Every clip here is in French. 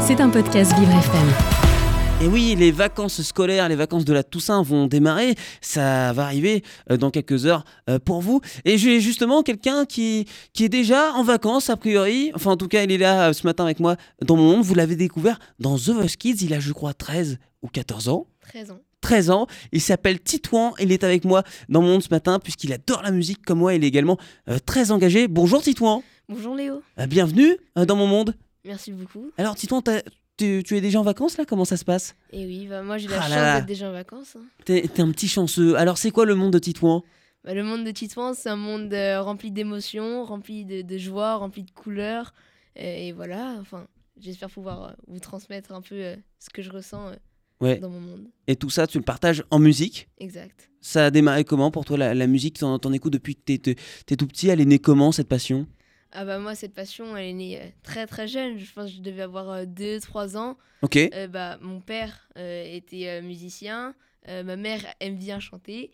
C'est un podcast Vivre FM. Et oui, les vacances scolaires, les vacances de la Toussaint vont démarrer. Ça va arriver euh, dans quelques heures euh, pour vous. Et j'ai justement quelqu'un qui, qui est déjà en vacances, a priori. Enfin, en tout cas, il est là euh, ce matin avec moi dans mon monde. Vous l'avez découvert dans The Voice Kids. Il a, je crois, 13 ou 14 ans. 13 ans. 13 ans. Il s'appelle Titouan. Il est avec moi dans mon monde ce matin puisqu'il adore la musique comme moi. Il est également très engagé. Bonjour Titouan. Bonjour Léo. Bienvenue dans mon monde. Merci beaucoup. Alors Titouan, tu, tu es déjà en vacances là? Comment ça se passe? Et oui, bah, moi j'ai la Ah chance d'être déjà en vacances. hein. T'es un petit chanceux. Alors c'est quoi le monde de Titouan Bah, le monde de Titouan, c'est un monde euh, rempli d'émotions, rempli de, de joie, rempli de couleurs. Et voilà, enfin, j'espère pouvoir euh, vous transmettre un peu euh, ce que je ressens Ouais. dans mon monde. Et tout ça, tu le partages en musique? Exact. Ça a démarré comment pour toi la, la musique? T'en écoutes depuis que t'es tout petit? Elle est née comment cette passion? Ah bah moi, cette passion, elle est née euh, très très jeune. Je pense que je devais avoir 2-3 ans. Ok. Euh, bah, mon père euh, était euh, musicien, euh, ma mère aime bien chanter.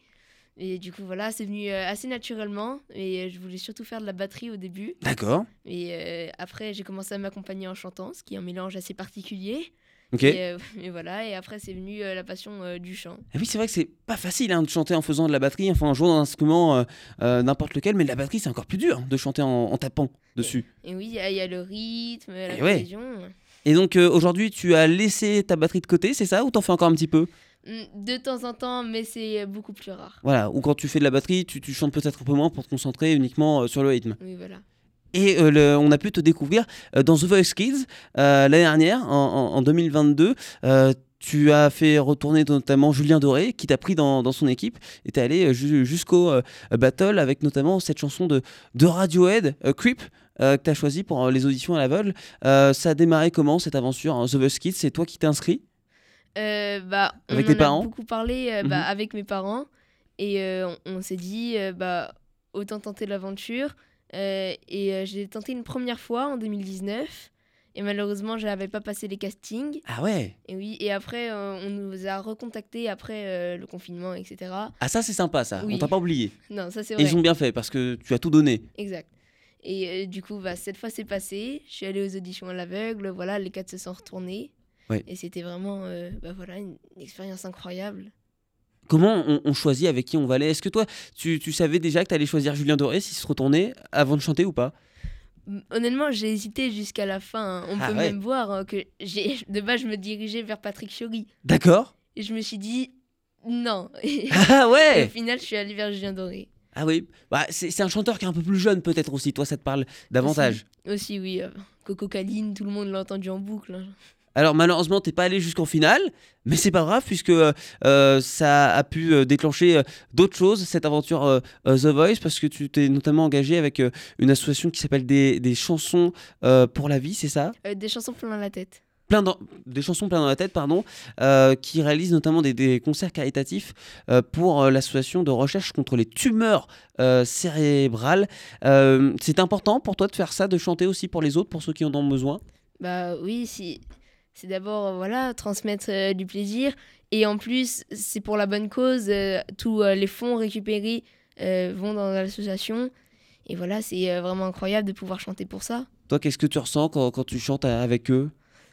Et du coup, voilà, c'est venu euh, assez naturellement. Et euh, je voulais surtout faire de la batterie au début. D'accord. Et euh, après, j'ai commencé à m'accompagner en chantant, ce qui est un mélange assez particulier. Ok. Et, euh, et voilà, et après, c'est venu euh, la passion euh, du chant. Et oui, c'est vrai que c'est pas facile hein, de chanter en faisant de la batterie, enfin en jouant d'un instrument n'importe lequel, mais la batterie c'est encore plus dur de chanter en, en tapant dessus. Et oui, il y, a- il y a le rythme, la Et ouais. cohésion. Et donc aujourd'hui, tu as laissé ta batterie de côté, c'est ça Ou t'en fais encore un petit peu Mm, De temps en temps, mais c'est beaucoup plus rare. Voilà. Ou quand tu fais de la batterie, tu, tu chantes peut-être un peu moins pour te concentrer uniquement sur le rythme. Oui, voilà. Et euh, le- on a pu te découvrir euh, dans The Voice Kids euh, l'année dernière, en, en- en 2022. Euh, tu as fait retourner notamment Julien Doré, qui t'a pris dans, dans son équipe, et t'es allé ju- jusqu'au battle avec notamment cette chanson de, de Radiohead, Creep, que tu as choisi pour les auditions à l'aveugle. Ça a démarré comment cette aventure hein, The Voice Kids? C'est toi qui t'es inscrit? Euh, bah, Avec on tes en parents? a beaucoup parlé euh, bah, Mhm. avec mes parents et on, on s'est dit bah autant tenter l'aventure et euh, j'ai tenté une première fois en 2019 et malheureusement je n'avais pas passé les castings. Ah ouais? Et oui et après euh, on nous a recontactés après euh, le confinement etc Ah ça c'est sympa ça, Oui. on t'a pas oublié. non ça c'est Et vrai. ils ont bien fait parce que tu as tout donné. exact. Et euh, du coup bah, cette fois c'est passé. Je suis allée aux auditions à l'aveugle. Voilà les quatre se sont retournés. Ouais. et c'était vraiment euh, bah, voilà une expérience incroyable Comment on, on choisit avec qui on va aller Est-ce que toi, tu, tu savais déjà que tu allais choisir Julien Doré s'il se retournait avant de chanter ou pas? Honnêtement, j'ai hésité jusqu'à la fin. hein. On Ah peut ouais. même voir hein, que j'ai de base je me dirigeais vers Patrick Fiori D'accord et je me suis dit non. Et Ah au ouais final, je suis allée vers Julien Doré. Ah oui, bah, c'est c'est un chanteur qui est un peu plus jeune peut-être aussi, toi ça te parle davantage. Aussi, oui. euh, Coco Caline, tout le monde l'a entendu en boucle. hein. Alors malheureusement, t'es pas allé jusqu'en finale, mais c'est pas grave puisque euh, ça a pu euh, déclencher euh, d'autres choses, cette aventure euh, euh, The Voice, parce que tu t'es notamment engagé avec euh, une association qui s'appelle des, des chansons euh, pour la vie, c'est ça? Euh, des chansons plein la tête. plein dans- des chansons plein dans la tête, pardon, euh, qui réalise notamment des, des concerts caritatifs euh, pour euh, l'association de recherche contre les tumeurs euh, cérébrales. Euh, c'est important pour toi de faire ça, de chanter aussi pour les autres, pour ceux qui en ont besoin? Bah oui, si. C'est d'abord euh, voilà transmettre euh, du plaisir et en plus c'est pour la bonne cause. euh, tous euh, les fonds récupérés vont dans l'association et voilà c'est vraiment incroyable de pouvoir chanter pour ça. Toi, qu'est-ce que tu ressens quand, quand tu chantes avec eux?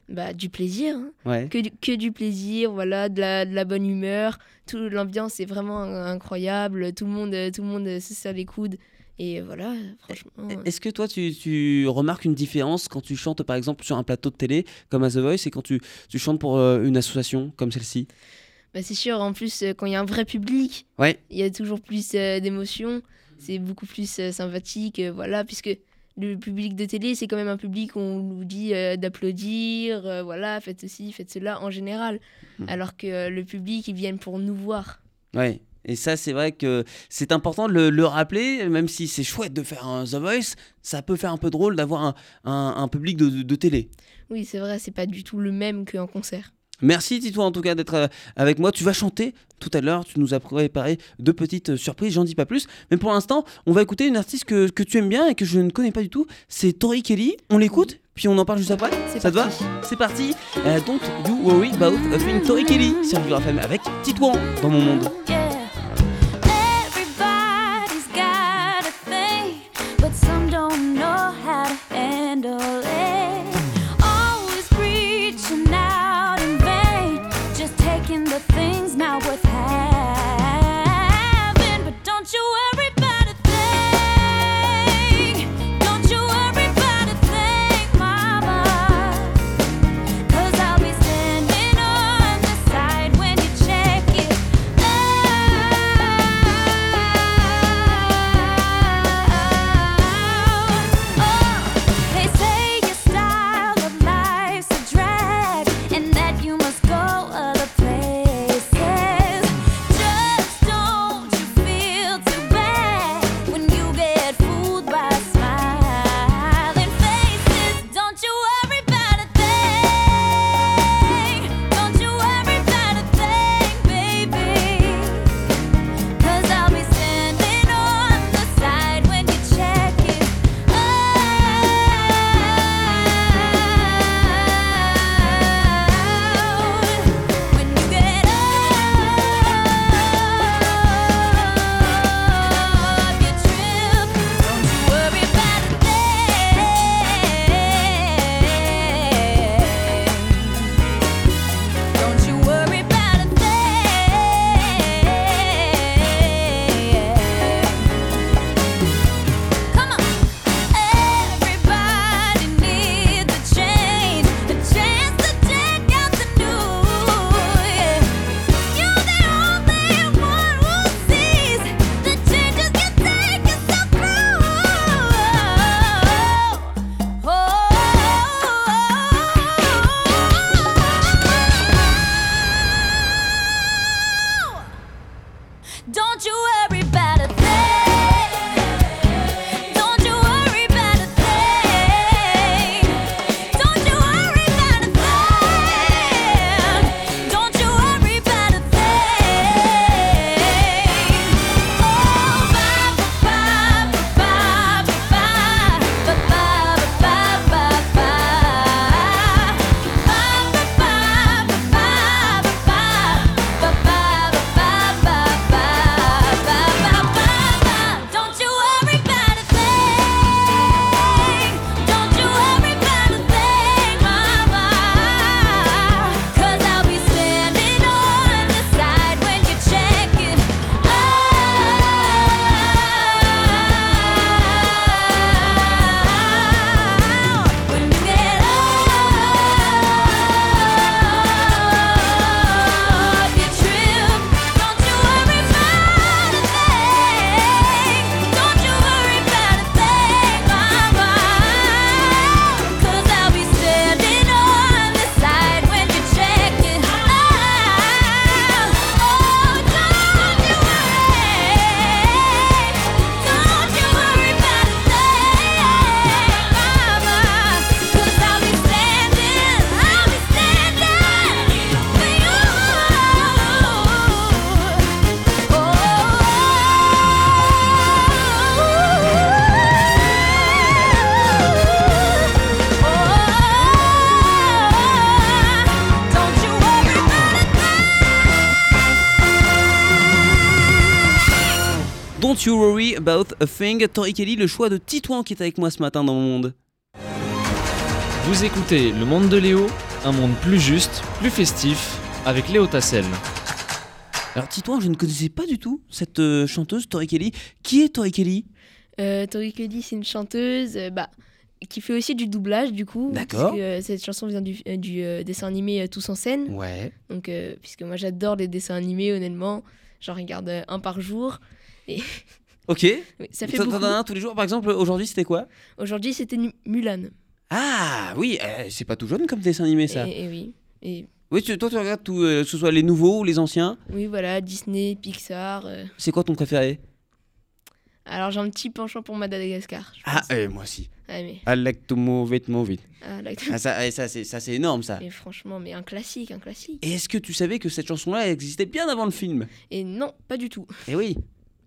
Bah du plaisir. hein. Ouais. que du, que du plaisir, voilà, de la, de la bonne humeur. Tout l'ambiance est vraiment incroyable. Tout le monde, tout le monde se serre les coudes. Et voilà, franchement. euh, Est-ce que toi, tu, tu remarques une différence quand tu chantes, par exemple, sur un plateau de télé, comme à The Voice, et quand tu, tu chantes pour euh, une association comme celle-ci? Bah, c'est sûr. En plus, euh, quand il y a un vrai public, Ouais. il y a toujours plus euh, d'émotions. C'est beaucoup plus euh, sympathique, voilà, puisque le public de télé, c'est quand même un public où on nous dit d'applaudir, voilà, faites ceci, faites cela en général. Mhm. Alors que le public, ils viennent pour nous voir. Ouais. Et ça, c'est vrai que c'est important de le, le rappeler, même si c'est chouette de faire un The Voice, ça peut faire un peu drôle d'avoir un, un- un public de, de- de télé. Oui, c'est vrai, c'est pas du tout le même qu'en concert. Merci Tito en tout cas d'être euh, avec moi. Tu vas chanter tout à l'heure, tu nous as préparé deux petites euh, surprises, j'en dis pas plus. Mais pour l'instant, on va écouter une artiste que, que tu aimes bien et que je ne connais pas du tout. C'est Tori Kelly. On l'écoute, puis on en parle juste après. C'est Ça te va. C'est parti. Euh, don't you worry about a thing Tori Kelly sur Vivre FM avec Titouan dans mon monde. Yeah. Thing, Don't You Worry About a Thing. Tori Kelly, le choix de Titouan qui est avec moi ce matin dans mon monde. Vous écoutez Le Monde de Léo, un monde plus juste, plus festif, avec Léo Tassel. Alors Titouan, je ne connaissais pas du tout cette euh, chanteuse Tori Kelly. Qui est Tori Kelly? Euh, Tori Kelly, c'est une chanteuse euh, bah, qui fait aussi du doublage, du coup. D'accord. puisque, euh, cette chanson vient du, euh, du euh, dessin animé euh, Tous en scène. Ouais. Donc, euh, puisque moi, j'adore les dessins animés, honnêtement. J'en regarde euh, un par jour. Ok. Oui, ça fait beaucoup. un tous les jours. Par exemple, aujourd'hui, c'était quoi? Aujourd'hui, c'était Mulan. Ah oui, euh, c'est pas tout jeune comme dessin animé ça. Et, et oui. Et Oui, tu- toi tu regardes tout, euh, que ce soit les nouveaux ou les anciens? oui, voilà, Disney, Pixar. euh. C'est quoi ton préféré? Alors, j'ai un petit penchant pour Madagascar. Ah, moi aussi. Ah, mais, I like to move it, move it. ah, Ah, ça, eh, ça c'est énorme ça. mais franchement, mais un classique, un classique. Et est-ce que tu savais que cette chanson-là existait bien avant le film? Et non, pas du tout. Eh oui.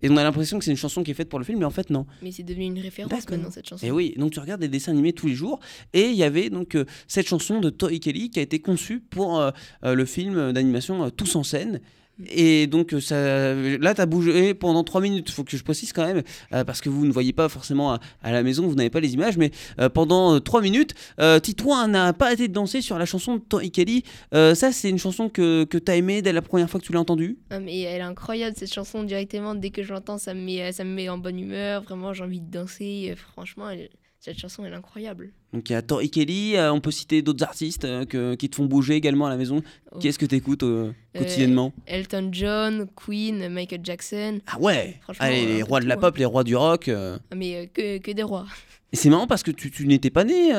Et on a l'impression que c'est une chanson qui est faite pour le film, mais en fait non. Mais c'est devenu une référence maintenant, cette chanson. Et oui, donc tu regardes des dessins animés tous les jours, et il y avait donc euh, cette chanson de Tori Kelly qui a été conçue pour euh, euh, le film d'animation Tous en scène. Et donc euh, ça, là, tu as bougé pendant 3 minutes, faut que je précise quand même, euh, parce que vous ne voyez pas forcément à, la maison, vous n'avez pas les images, mais euh, pendant 3 minutes, euh, Titouan n'a pas arrêté de danser sur la chanson de Tori Kelly. Euh, ça, c'est une chanson que, que tu as aimée dès la première fois que tu l'as entendue? Ah, mais elle est incroyable cette chanson directement. Dès que je l'entends, ça me met, ça me met en bonne humeur. Vraiment, j'ai envie de danser. Franchement, elle- cette chanson, elle est incroyable. Donc il y a Tori Kelly, euh, on peut citer d'autres artistes euh, que- qui te font bouger également à la maison. Oh. Qui est-ce que tu écoutes Euh, quotidiennement Elton John, Queen, Michael Jackson. Ah ouais Allez, les rois de la tout, pop, les rois du rock. Ah, mais que, que des rois. Et c'est marrant parce que tu, tu n'étais pas né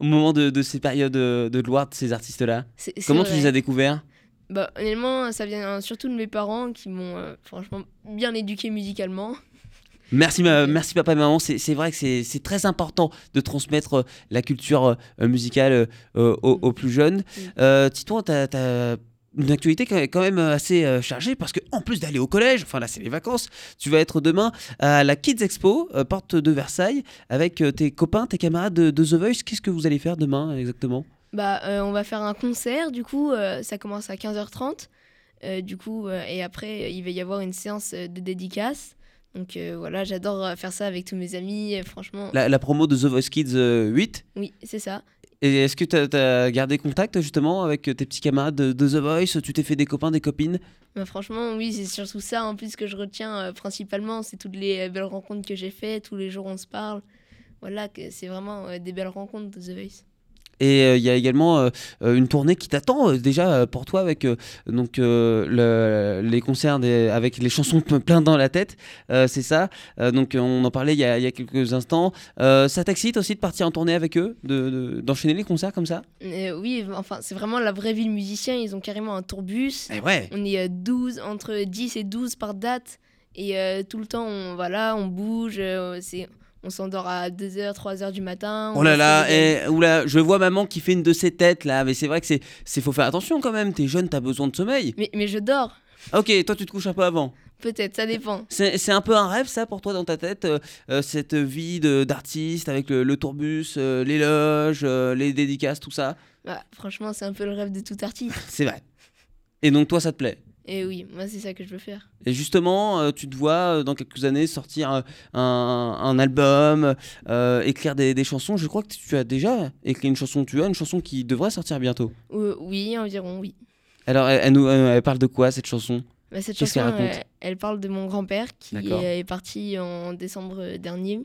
au moment de, de ces périodes de gloire de ces artistes-là. Comment tu les as découverts bah, Honnêtement, ça vient surtout de mes parents qui m'ont franchement bien éduqué musicalement. Merci, ma- merci papa et maman. C'est vrai que c'est très important de transmettre euh, la culture euh, musicale euh, euh, aux, aux plus jeunes. Mm. Euh, Titouan, tu as, une actualité quand même- quand même assez chargée parce que en plus d'aller au collège, enfin là c'est les vacances, tu vas être demain à la Kids Expo, porte de Versailles, avec tes copains, tes camarades de, de The Voice. Qu'est-ce que vous allez faire demain exactement? Bah, euh, on va faire un concert, du coup, euh, ça commence à 15h30. Euh, du coup, et après, il va y avoir une séance de dédicace. Donc euh, voilà, j'adore euh, faire ça avec tous mes amis. euh, franchement, la, la promo de The Voice Kids euh, 8 oui, c'est ça. Et est-ce que tu as, gardé contact justement avec tes petits camarades de, de The Voice? Tu t'es fait des copains, des copines? Bah, franchement, oui, c'est surtout ça en plus que je retiens euh, principalement. C'est toutes les belles rencontres que j'ai faites. Tous les jours, on se parle. Voilà, c'est vraiment des belles rencontres de The Voice. Et euh, il y a également euh, euh, une tournée qui t'attend euh, déjà pour toi avec donc le- les concerts des- avec les chansons plein dans la tête, c'est ça. Donc on en parlait il y a, il y a quelques instants. Ça t'excite aussi de partir en tournée avec eux, de- de- d'enchaîner les concerts comme ça? Oui, enfin, c'est vraiment la vraie vie de musicien. Ils ont carrément un tourbus. Eh ouais. On est euh, 12, entre 10 et 12 par date. Et tout le temps, on, voilà, on bouge. c'est, on s'endort à 2h, 3h du matin. Oh là là, eh, oula, je vois maman qui fait une de ses têtes là, mais c'est vrai que c'est, c'est faut faire attention quand même. T'es jeune, t'as besoin de sommeil. Mais, mais je dors, Ok, toi tu te couches un peu avant. peut-être, ça dépend. C'est c'est un peu un rêve, ça, pour toi, dans ta tête, euh, euh, cette vie de- d'artiste avec le, le tourbus, euh, les loges, euh, les dédicaces, tout ça? Bah, franchement, c'est un peu le rêve de tout artiste. C'est vrai. Et donc, toi, ça te plaît? Et oui, moi, c'est ça que je veux faire. Et justement, euh, tu te vois, euh, dans quelques années, sortir euh, un, un album, euh, écrire des, des chansons. Je crois que tu as déjà écrit une chanson. Tu as une chanson qui devrait sortir bientôt. Oui, environ, oui. Alors, elle, elle nous, elle parle de quoi, cette chanson? Bah, cette chanson, qu'elle raconte? elle parle de mon grand-père qui est, est parti en décembre dernier.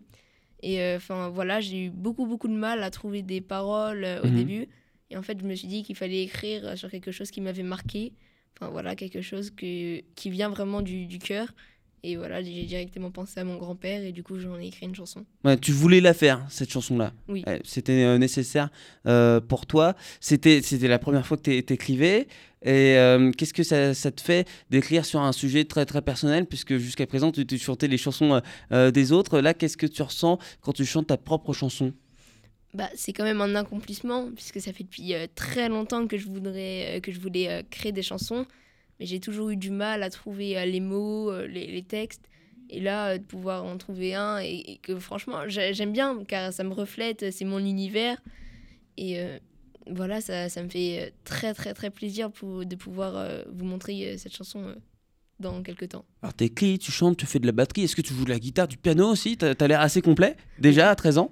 Et enfin voilà, j'ai eu beaucoup beaucoup de mal à trouver des paroles au Mhm. début. Et en fait, je me suis dit qu'il fallait écrire sur quelque chose qui m'avait marqué. Enfin voilà, quelque chose que, qui vient vraiment du, du cœur. Et voilà, j'ai directement pensé à mon grand-père et du coup, j'en ai écrit une chanson. Ouais, tu voulais la faire, cette chanson-là. Oui. Ouais, C'était euh, nécessaire euh, pour toi. C'était c'était la première fois que tu écrivais. Et euh, qu'est-ce que ça, ça te fait d'écrire sur un sujet très très personnel? Puisque jusqu'à présent, tu, tu chantais les chansons des autres. Là, qu'est-ce que tu ressens quand tu chantes ta propre chanson? Bah, c'est quand même un accomplissement puisque ça fait depuis euh, très longtemps que je voudrais euh, que je voulais euh, créer des chansons mais j'ai toujours eu du mal à trouver les mots les, les textes et là de pouvoir en trouver un et, que franchement j'ai- j'aime bien car ça me reflète c'est mon univers et voilà ça, ça me fait très très très plaisir pour, de pouvoir vous montrer cette chanson dans quelques temps. Alors t'écris, tu chantes, tu fais de la batterie. Est-ce que tu joues de la guitare, du piano aussi? T'as as, l'air assez complet déjà à 13 ans?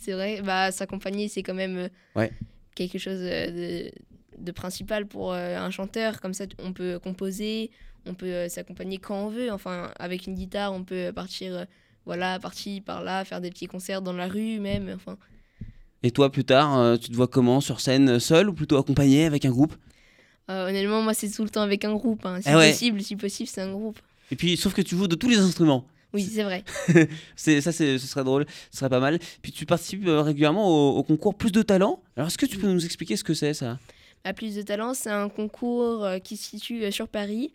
C'est vrai, bah s'accompagner c'est quand même euh, ouais. quelque chose euh, de, de principal pour euh, un chanteur. Comme ça, on peut composer, on peut s'accompagner quand on veut. Enfin, avec une guitare, on peut partir, voilà, partir par là, faire des petits concerts dans la rue même. Enfin. Et toi, plus tard, tu te vois comment? Sur scène, seul ou plutôt accompagné avec un groupe? Honnêtement, moi, c'est tout le temps avec un groupe. Hein. Si ah ouais. possible, si possible, c'est un groupe. Et puis, sauf que tu joues de tous les instruments. Oui, c'est vrai. c'est ça, ce serait drôle, ce serait pas mal. Puis tu participes régulièrement au, concours Plus de talent. Alors, est-ce que tu peux nous expliquer ce que c'est ça? À Plus de talent, c'est un concours qui se situe sur Paris.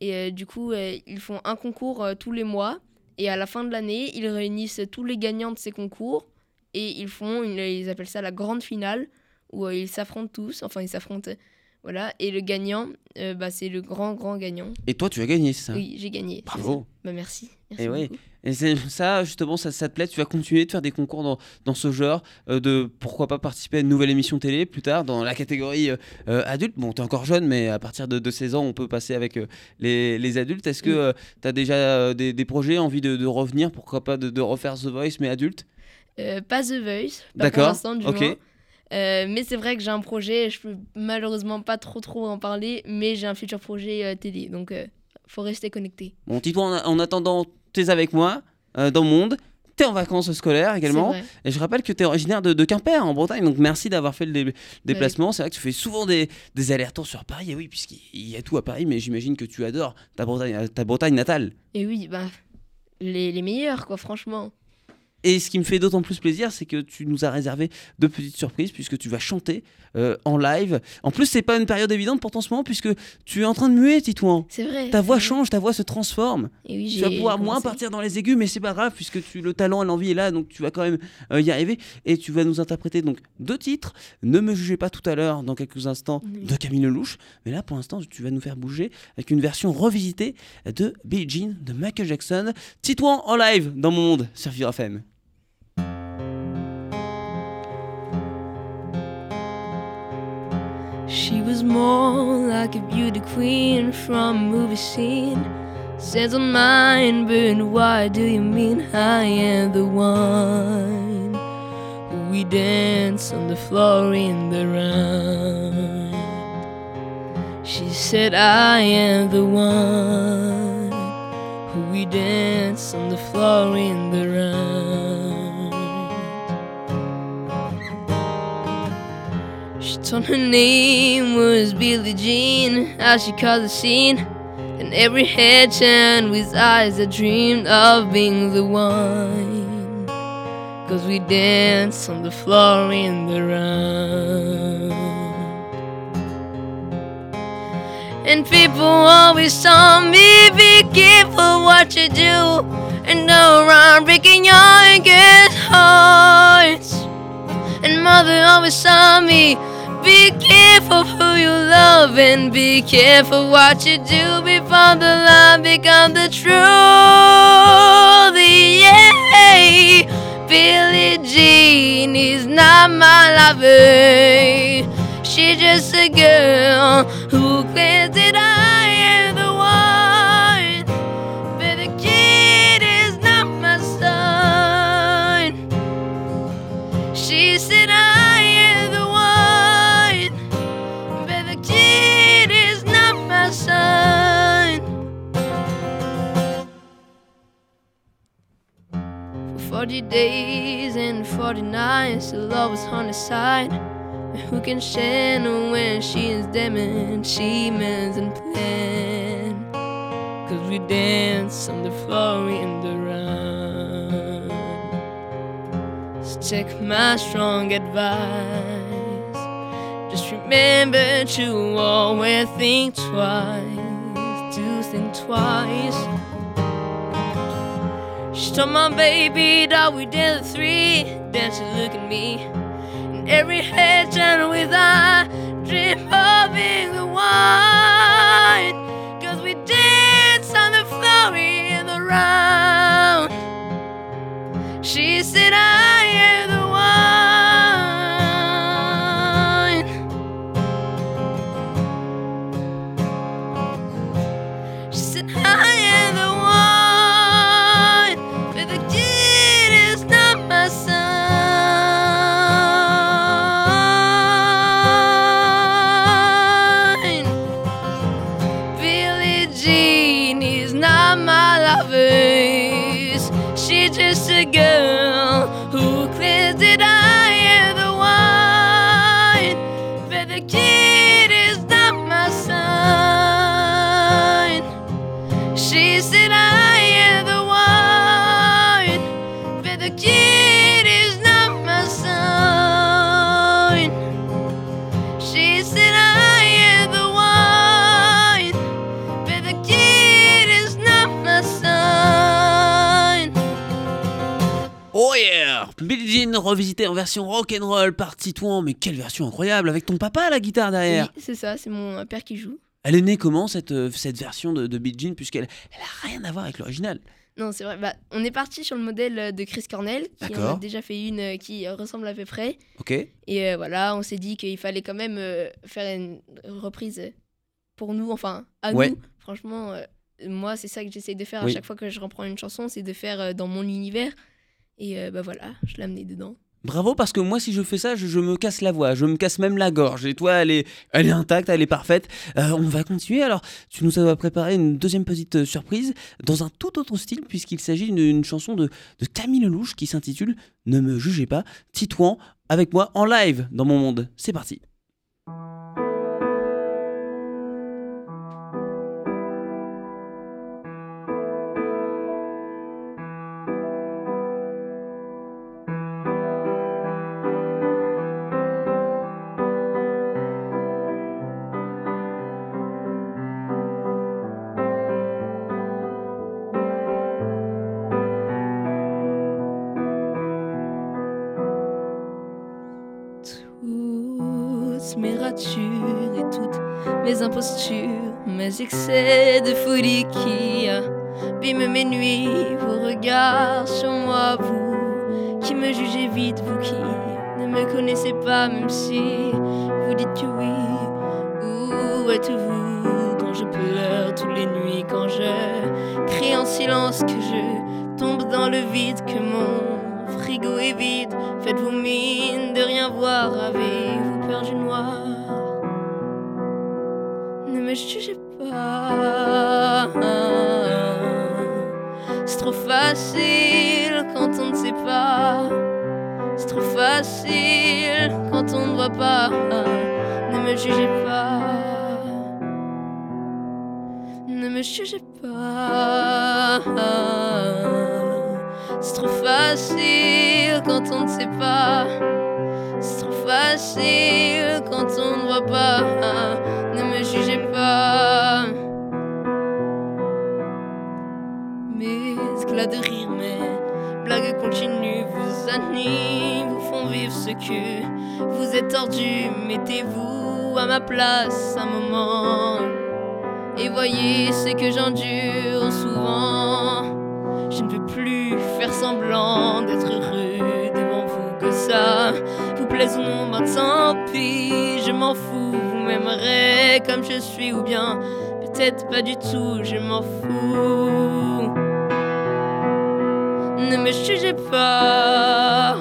Et du coup, ils font un concours tous les mois. Et à la fin de l'année, ils réunissent tous les gagnants de ces concours. Et ils font, une, ils appellent ça la grande finale, où ils s'affrontent tous. Enfin, ils s'affrontent voilà, et le gagnant, euh, bah, c'est le grand, grand gagnant. Et toi, tu as gagné, c'est ça Oui, j'ai gagné. Bravo. Bah, merci. merci et oui. Et ça, justement, ça, ça, te plaît Tu vas continuer de faire des concours dans, dans ce genre, euh, de pourquoi pas participer à une nouvelle émission télé plus tard dans la catégorie euh, adulte Bon, tu es encore jeune, mais à partir de, de 16 ans, on peut passer avec les, les, adultes. Est-ce que tu as déjà des, des, projets, envie de, de, revenir Pourquoi pas de, de, refaire The Voice, mais adulte? Pas The Voice, pas pour l'instant, du ok. Euh, mais c'est vrai que j'ai un projet, je peux malheureusement pas trop trop en parler, mais j'ai un futur projet euh, télé, donc euh, faut rester connecté. Bon, Tito, en, en attendant, tu es avec moi dans le monde. Tu es en vacances scolaires également. Et je rappelle que tu es originaire de, Quimper, en Bretagne. Donc merci d'avoir fait le déplacement. C'est vrai que tu fais souvent des, des allers-retours sur Paris. Et oui, puisqu'il y a tout à Paris, mais j'imagine que tu adores ta Bretagne, ta Bretagne natale. Et oui, bah, les, les meilleurs, quoi, franchement. Et ce qui me fait d'autant plus plaisir, c'est que tu nous as réservé de petites surprises puisque tu vas chanter euh, en live. En plus, c'est pas une période évidente pour toi en ce moment puisque tu es en train de muer, Titouan. C'est vrai. Ta voix change, ta voix se transforme. Et oui, tu vas pouvoir moins partir dans les aigus, mais c'est pas grave puisque tu, le talent et l'envie est là, donc tu vas quand même euh, y arriver. Et tu vas nous interpréter donc deux titres. Ne me jugez pas tout à l'heure, dans quelques instants, de Camille Lelouch. Mais là, pour l'instant, tu vas nous faire bouger avec une version revisitée de Billie Jean de Michael Jackson. Titouan en live dans mon monde sur Vivre FM. She was more like a beauty queen from a movie scene. Says on mine, but why do you mean I am the one? We dance on the floor in the round. She said I am the one. We dance on the floor in the round. Told her name was Billie Jean, as she called the scene. And every head turned with eyes that dreamed of being the one. Cause we danced on the floor in the round. And people always told me, be careful what you do. And don't run breaking your good hearts. And mother always told me, be careful who you love and be careful what you do before the lie become the truth. Yeah, Billie Jean is not my lover. She's just a girl who claims that I 40 days and 40 nights, the love was on his side. And who can stand when she is demon, she mends and plan? Cause we dance on the floor in the round. So take my strong advice. Just remember to always think twice, to think twice. She told my baby that we did the three, then she looked at me. And every head turned with I dream of being the one. Cause we on the floor in the round. She said I am the Oh yeah Billie Jean revisité en version rock'n'roll par Titouan, mais quelle version incroyable avec ton papa à la guitare derrière. Oui, c'est ça, c'est mon père qui joue. Elle est née comment cette, euh, cette version de, de Billie Jean puisqu'elle elle a rien à voir avec l'original? Non, c'est vrai. Bah, on est parti sur le modèle euh, de Chris Cornell, qui en a déjà fait une euh, qui euh, ressemble à peu près. Ok Et euh, voilà, on s'est dit qu'il fallait quand même euh, faire une reprise euh, pour nous, enfin à Ouais. nous. Franchement, euh, moi, c'est ça que j'essaye de faire Oui. à chaque fois que je reprends une chanson, c'est de faire euh, dans mon univers. Et euh, bah voilà, je l'ai amené dedans. Bravo parce que moi si je fais ça je, me casse la voix, je me casse même la gorge et toi elle est, intacte, elle est parfaite. Euh, on va continuer alors tu nous as préparé une deuxième petite euh, surprise dans un tout autre style puisqu'il s'agit d'une d'une chanson de, de Camille Lelouch qui s'intitule Ne me jugez pas, Titouan avec moi en live dans mon monde. C'est parti. Impostures, mes excès de folie qui abîment mes nuits, vos regards sur moi, vous qui me jugez vite, vous qui ne me connaissez pas, même si vous dites oui. Où êtes-vous dont je pleure toutes les nuits quand je crie en silence que je tombe dans le vide, que mon frigo est vide? Faites-vous mine de rien voir, avez-vous peur du noir? Jugez pas. C'est trop facile quand on ne sait pas. C'est trop facile quand on ne voit pas. Ne me jugez pas. Ne me jugez pas. C'est trop facile quand on ne sait pas. C'est trop facile quand on ne voit pas. Vous font vivre ce que vous êtes tordu. Mettez-vous à ma place un moment. Et voyez ce que j'endure souvent. Je ne veux plus faire semblant d'être heureux devant vous que ça vous plaise ou non, ben tant pis, je m'en fous. Vous m'aimerez comme je suis ou bien peut-être pas du tout, je m'en fous. Ne me jugez pas,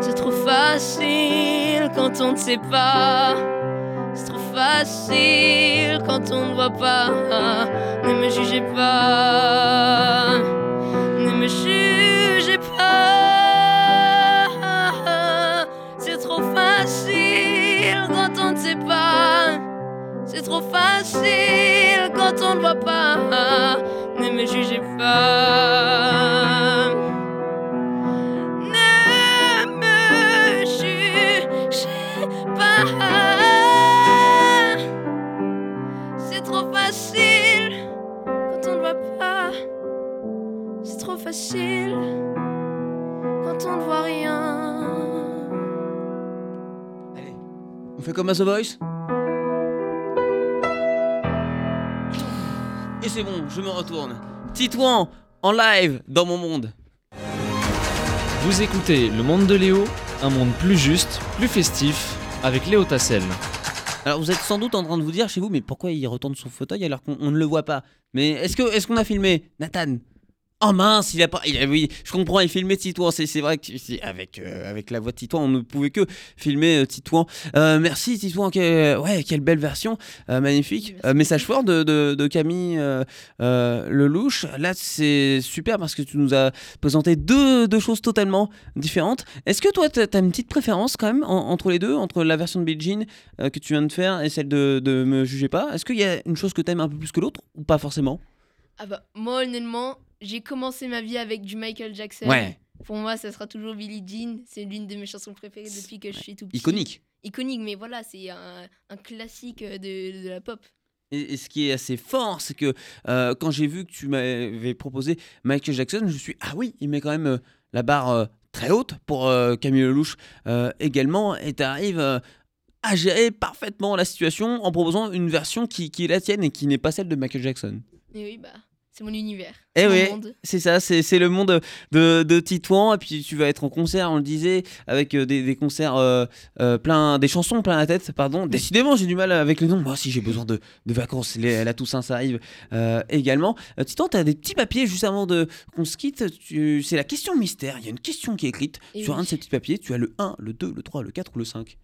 c'est trop facile quand on ne sait pas. C'est trop facile quand on ne voit pas. Ne me jugez pas. Ne me jugez pas. C'est trop facile quand on ne sait pas. C'est trop facile quand on ne voit pas. Me jugez pas. Ne me jugez pas. C'est trop facile quand on ne voit pas. C'est trop facile quand on ne voit rien. Allez, on fait comme à The Voice Et c'est bon, je me retourne. Titouan en live dans mon monde. Vous écoutez Le Monde de Léo, un monde plus juste, plus festif, avec Léo Tassel. Alors vous êtes sans doute en train de vous dire chez vous, mais pourquoi il retourne son fauteuil alors qu'on on ne le voit pas? Mais est-ce que est-ce qu'on a filmé? Nathan? Oh mince, il a pas. il a- oui, je comprends, il filmait Titouan. C'est c'est vrai que avec, euh, avec la voix de Titouan, on ne pouvait que filmer euh, Titouan. Euh, merci Titouan, quelle, ouais, quelle belle version, euh, magnifique. Message fort de, de- de Camille Lelouch. Là, c'est super parce que tu nous as présenté deux, deux choses totalement différentes. Est-ce que toi, tu as une petite préférence quand même en- entre les deux, entre la version de Billie Jean que tu viens de faire et celle de, de Me Jugez pas? Est-ce qu'il y a une chose que tu aimes un peu plus que l'autre ou pas forcément? Ah bah, moi, honnêtement, j'ai commencé ma vie avec du Michael Jackson. Ouais, Pour moi, ça sera toujours Billie Jean. C'est l'une de mes chansons préférées depuis que je suis tout petit. iconique. Iconique, mais voilà, c'est un, un classique de, de la pop. Et, ce qui est assez fort, c'est que euh, quand j'ai vu que tu m'avais proposé Michael Jackson, je me suis ah oui, il met quand même euh, la barre euh, très haute pour euh, Camille Lelouch euh, également, et tu arrives à gérer parfaitement la situation en proposant une version qui, qui est la tienne et qui n'est pas celle de Michael Jackson. Et oui, bah, c'est mon univers. Eh oui. monde. C'est ça, c'est c'est le monde de, de Titouan, et puis tu vas être en concert, on le disait, avec euh, des, des concerts euh, euh, plein, des chansons plein la tête, pardon. Décidément, j'ai du mal avec les noms. Moi aussi, j'ai besoin de, de vacances. Les- la Toussaint, ça arrive euh, également. Euh, Titouan, tu as des petits papiers juste avant de qu'on se quitte. Tu- C'est la question mystère. Il y a une question qui est écrite Et sur oui. un de ces petits papiers. Tu as le 1, le 2, le 3, le 4 ou le 5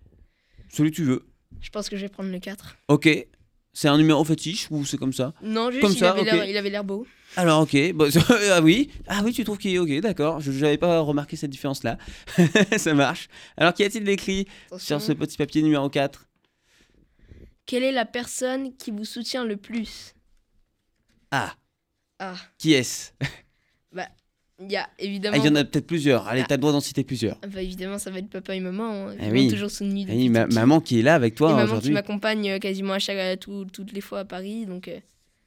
Celui que tu veux. Je pense que je vais prendre le 4. Ok. C'est un numéro fétiche ou c'est comme ça Non, juste, Comme il, ça, avait il avait l'air beau. Alors ok, bon, ah oui, ah oui, tu trouves qu'il est ok, d'accord. Je n'avais pas remarqué cette différence-là. Ça marche. Alors qu'y a-t-il d'écrit Attention. sur ce petit papier numéro 4 Quelle est la personne qui vous soutient le plus? Ah, Ah, qui est-ce? Il y a Ah, évidemment. Il y en a peut-être plusieurs. Allez, Ah. t'as le droit d'en citer plusieurs. Ah bah, évidemment, ça va être papa et maman. hein. Eh oui. toujours soutenu Ah depuis oui, ma- maman qui est là avec toi maman qui aujourd'hui. m'accompagne euh, quasiment à chaque, à tout- toutes les fois à Paris. Donc euh,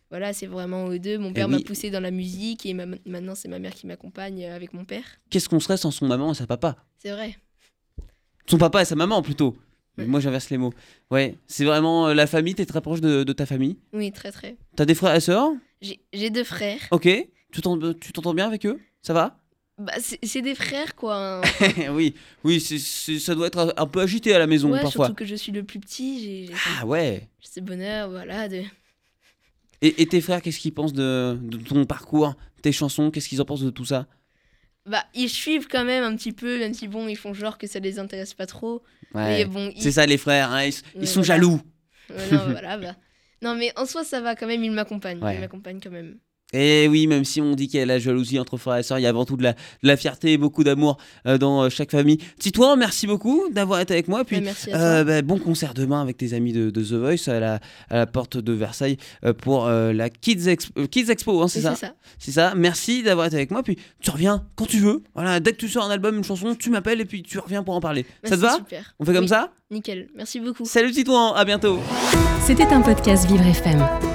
voilà, c'est vraiment eux deux. Mon père Eh oui. m'a poussé dans la musique et ma- maintenant c'est ma mère qui m'accompagne euh, avec mon père. Qu'est-ce qu'on serait sans son maman et sa papa? C'est vrai. Son papa et sa maman plutôt. Ouais. Moi j'inverse les mots. Ouais, c'est vraiment euh, la famille, t'es très proche de, de ta famille? Oui, très très. T'as des frères et sœurs? J'ai deux frères. Ok. Tu t'entends bien avec eux? Ça va? Bah, c'est c'est des frères quoi. Oui, oui, c'est- c'est- ça doit être un, peu agité à la maison ouais, parfois. surtout que je suis le plus petit. J'ai Ah ouais. ce bonheur, voilà. De... Et, et tes frères, qu'est-ce qu'ils pensent de, de ton parcours, tes chansons? Qu'est-ce qu'ils en pensent de tout ça? Bah, ils suivent quand même un petit peu, même si bon, ils font genre que ça les intéresse pas trop. Mais Ouais. bon, ils... C'est ça les frères, hein, ils, sont voilà. jaloux. Non, voilà, bah. Non, mais en soi, ça va quand même, ils m'accompagnent. Ils m'accompagnent quand même. Et oui, même si on dit qu'il y a la jalousie entre frères et sœurs, il y a avant tout de la, de la fierté et beaucoup d'amour euh, dans euh, chaque famille. Titouan, merci beaucoup d'avoir été avec moi. Puis, merci à toi. euh, bah, bon concert demain avec tes amis de, de The Voice à la, à la porte de Versailles euh, pour euh, la Kids, Ex- euh, Kids Expo, hein, c'est ça C'est ça. C'est ça. Merci d'avoir été avec moi. Puis tu reviens quand tu veux. Voilà, dès que tu sors un album, une chanson, tu m'appelles et puis tu reviens pour en parler. Bah, ça te va super. On fait comme Oui, ça? Nickel. Merci beaucoup. Salut Titouan, à bientôt. C'était un podcast Vivre FM.